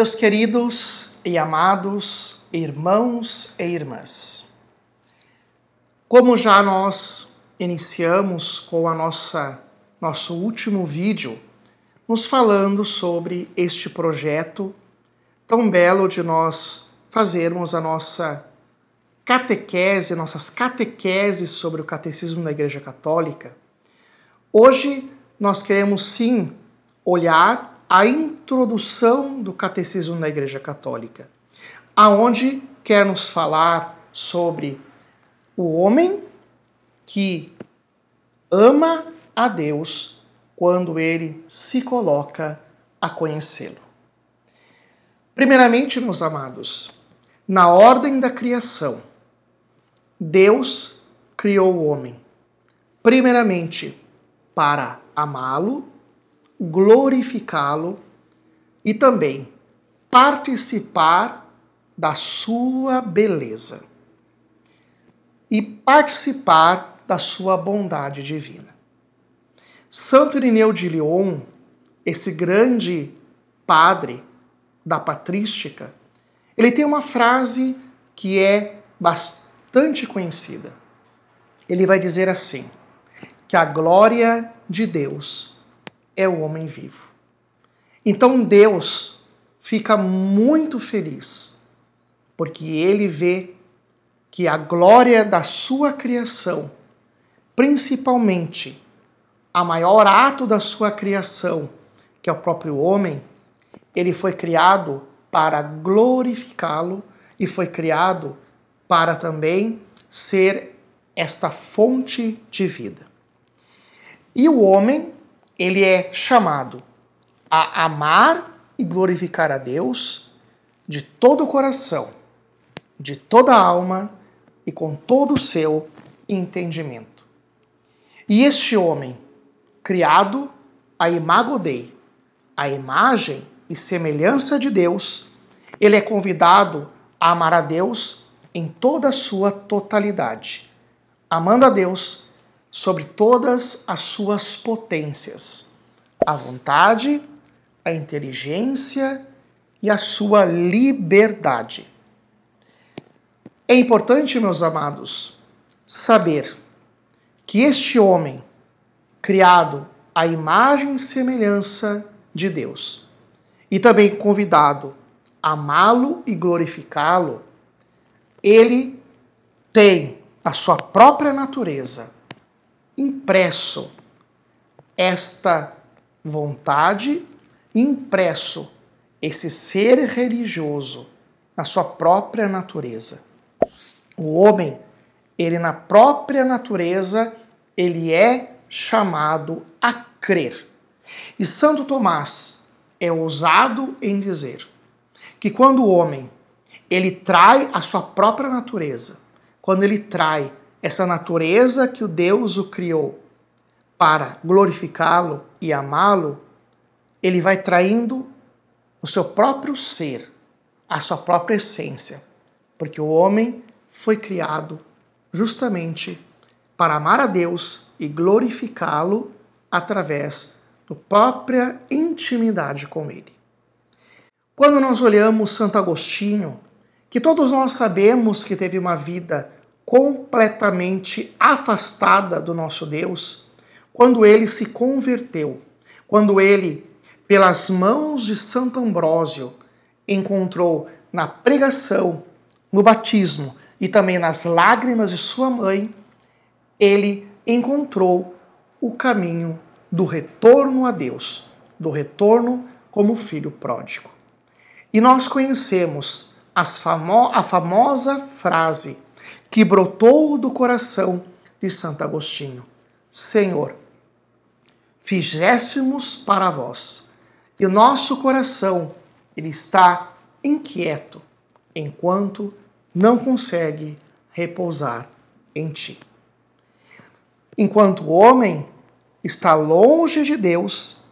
Meus queridos e amados irmãos e irmãs, como já nós iniciamos com a nossa nosso último vídeo, nos falando sobre este projeto tão belo de nós fazermos a nossa catequese, nossas catequeses sobre o catecismo da Igreja Católica. Hoje nós queremos sim olhar a introdução do Catecismo da Igreja Católica, aonde quer nos falar sobre o homem que ama a Deus quando ele se coloca a conhecê-lo. Primeiramente, meus amados, na ordem da criação, Deus criou o homem, primeiramente para amá-lo glorificá-lo e também participar da sua beleza e participar da sua bondade divina. Santo Irineu de Lyon, esse grande padre da patrística, ele tem uma frase que é bastante conhecida. Ele vai dizer assim: que a glória de Deus é o homem vivo. Então Deus fica muito feliz, porque ele vê que a glória da sua criação, principalmente a maior ato da sua criação, que é o próprio homem, ele foi criado para glorificá-lo e foi criado para também ser esta fonte de vida. E o homem ele é chamado a amar e glorificar a Deus de todo o coração, de toda a alma e com todo o seu entendimento. E este homem, criado a imago Dei, a imagem e semelhança de Deus, ele é convidado a amar a Deus em toda a sua totalidade, amando a Deus sobre todas as suas potências, a vontade, a inteligência e a sua liberdade. É importante, meus amados, saber que este homem, criado à imagem e semelhança de Deus, e também convidado a amá-lo e glorificá-lo, ele tem a sua própria natureza impresso esta vontade, impresso esse ser religioso na sua própria natureza. O homem, ele na própria natureza, ele é chamado a crer. E Santo Tomás é ousado em dizer que quando o homem ele trai a sua própria natureza, quando ele trai essa natureza que o Deus o criou para glorificá-lo e amá-lo, ele vai traindo o seu próprio ser, a sua própria essência, porque o homem foi criado justamente para amar a Deus e glorificá-lo através da própria intimidade com ele. Quando nós olhamos Santo Agostinho, que todos nós sabemos que teve uma vida completamente afastada do nosso Deus, quando ele se converteu, quando ele, pelas mãos de Santo Ambrósio, encontrou na pregação, no batismo e também nas lágrimas de sua mãe, ele encontrou o caminho do retorno a Deus, do retorno como filho pródigo. E nós conhecemos famo a famosa frase que brotou do coração de Santo Agostinho: Senhor, fizéssemos para vós, e o nosso coração ele está inquieto enquanto não consegue repousar em ti. Enquanto o homem está longe de Deus,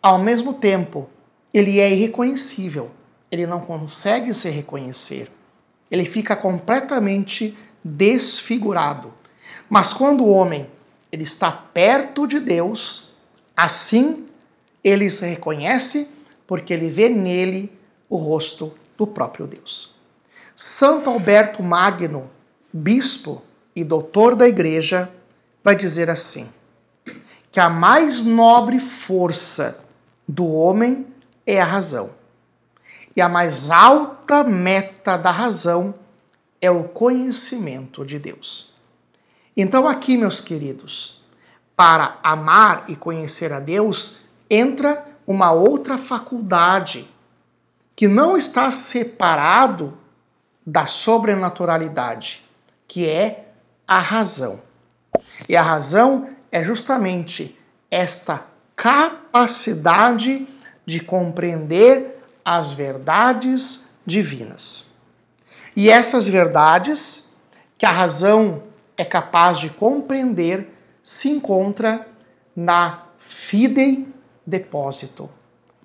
ao mesmo tempo ele é irreconhecível, ele não consegue se reconhecer ele fica completamente desfigurado. Mas quando o homem ele está perto de Deus, assim ele se reconhece porque ele vê nele o rosto do próprio Deus. Santo Alberto Magno, bispo e doutor da igreja, vai dizer assim: que a mais nobre força do homem é a razão. E a mais alta meta da razão é o conhecimento de Deus. Então, aqui, meus queridos, para amar e conhecer a Deus, entra uma outra faculdade que não está separado da sobrenaturalidade, que é a razão. E a razão é justamente esta capacidade de compreender as verdades divinas. E essas verdades que a razão é capaz de compreender se encontra na fidei depósito,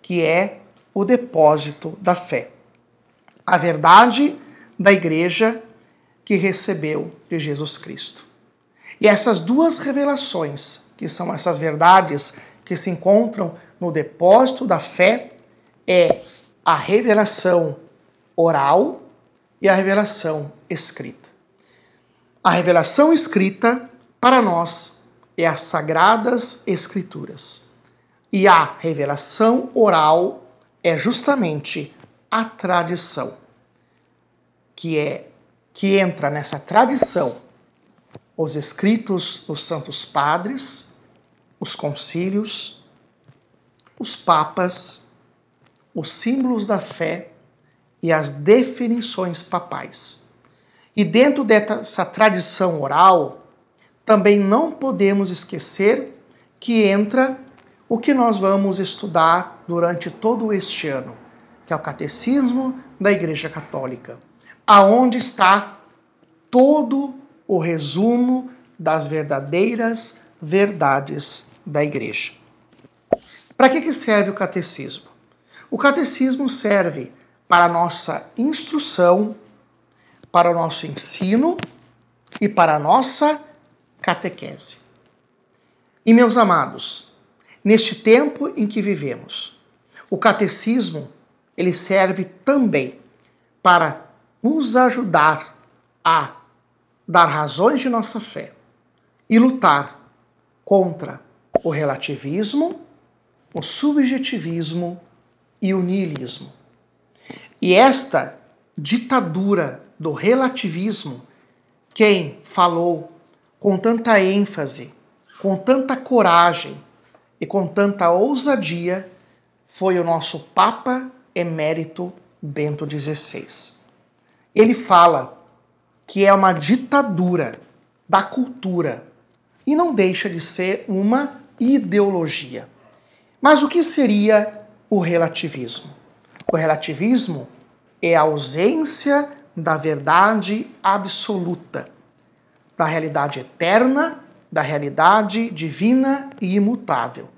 que é o depósito da fé. A verdade da igreja que recebeu de Jesus Cristo. E essas duas revelações, que são essas verdades que se encontram no depósito da fé, é a revelação oral e a revelação escrita. A revelação escrita, para nós, é as sagradas escrituras. E a revelação oral é justamente a tradição, que é que entra nessa tradição os escritos dos santos padres, os concílios, os papas, os símbolos da fé e as definições papais. E dentro dessa tradição oral, também não podemos esquecer que entra o que nós vamos estudar durante todo este ano, que é o Catecismo da Igreja Católica, aonde está todo o resumo das verdadeiras verdades da igreja. Para que, que serve o catecismo? O catecismo serve para a nossa instrução, para o nosso ensino e para a nossa catequese. E meus amados, neste tempo em que vivemos, o catecismo ele serve também para nos ajudar a dar razões de nossa fé e lutar contra o relativismo, o subjetivismo e o niilismo. E esta ditadura do relativismo, quem falou com tanta ênfase, com tanta coragem e com tanta ousadia foi o nosso Papa Emérito Bento XVI. Ele fala que é uma ditadura da cultura e não deixa de ser uma ideologia. Mas o que seria o relativismo? O relativismo é a ausência da verdade absoluta, da realidade eterna, da realidade divina e imutável,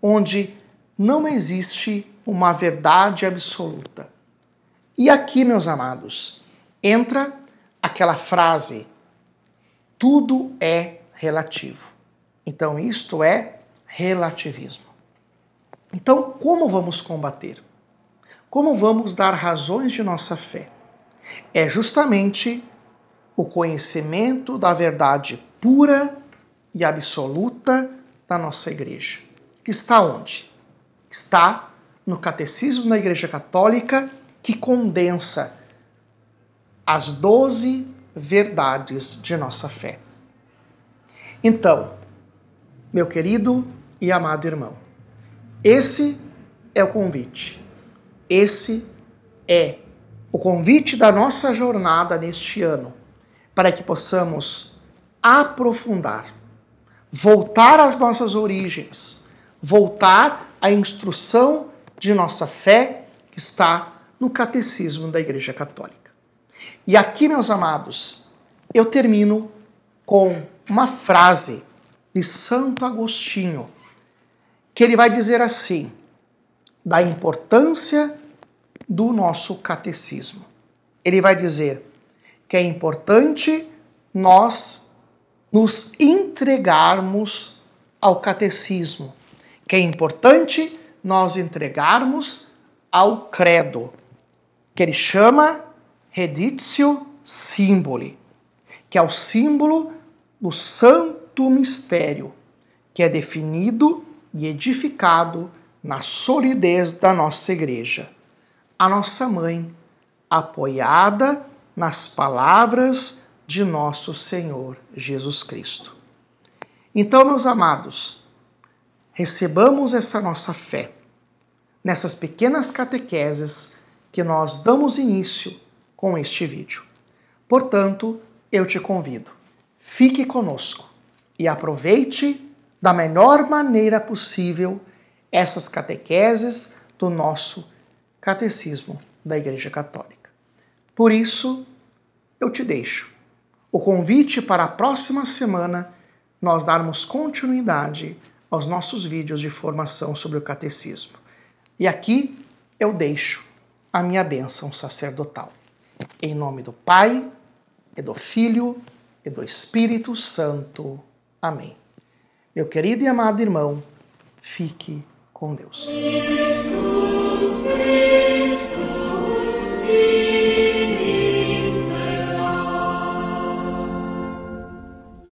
onde não existe uma verdade absoluta. E aqui, meus amados, entra aquela frase: tudo é relativo. Então, isto é relativismo. Então, como vamos combater? Como vamos dar razões de nossa fé? É justamente o conhecimento da verdade pura e absoluta da nossa igreja. Está onde? Está no Catecismo da Igreja Católica, que condensa as doze verdades de nossa fé. Então, meu querido e amado irmão, esse é o convite. Esse é o convite da nossa jornada neste ano, para que possamos aprofundar, voltar às nossas origens, voltar à instrução de nossa fé que está no Catecismo da Igreja Católica. E aqui, meus amados, eu termino com uma frase de Santo Agostinho, que ele vai dizer assim: da importância do nosso catecismo. Ele vai dizer que é importante nós nos entregarmos ao catecismo, que é importante nós entregarmos ao credo, que ele chama Reditio Symboli, que é o símbolo do santo mistério, que é definido e edificado na solidez da nossa igreja. A nossa mãe, apoiada nas palavras de nosso Senhor Jesus Cristo. Então, meus amados, recebamos essa nossa fé nessas pequenas catequeses que nós damos início com este vídeo. Portanto, eu te convido, fique conosco e aproveite da melhor maneira possível essas catequeses do nosso catecismo da Igreja Católica. Por isso, eu te deixo o convite para a próxima semana nós darmos continuidade aos nossos vídeos de formação sobre o catecismo. E aqui eu deixo a minha bênção sacerdotal. Em nome do Pai, e do Filho, e do Espírito Santo. Amém. Meu querido e amado irmão, fique com Deus.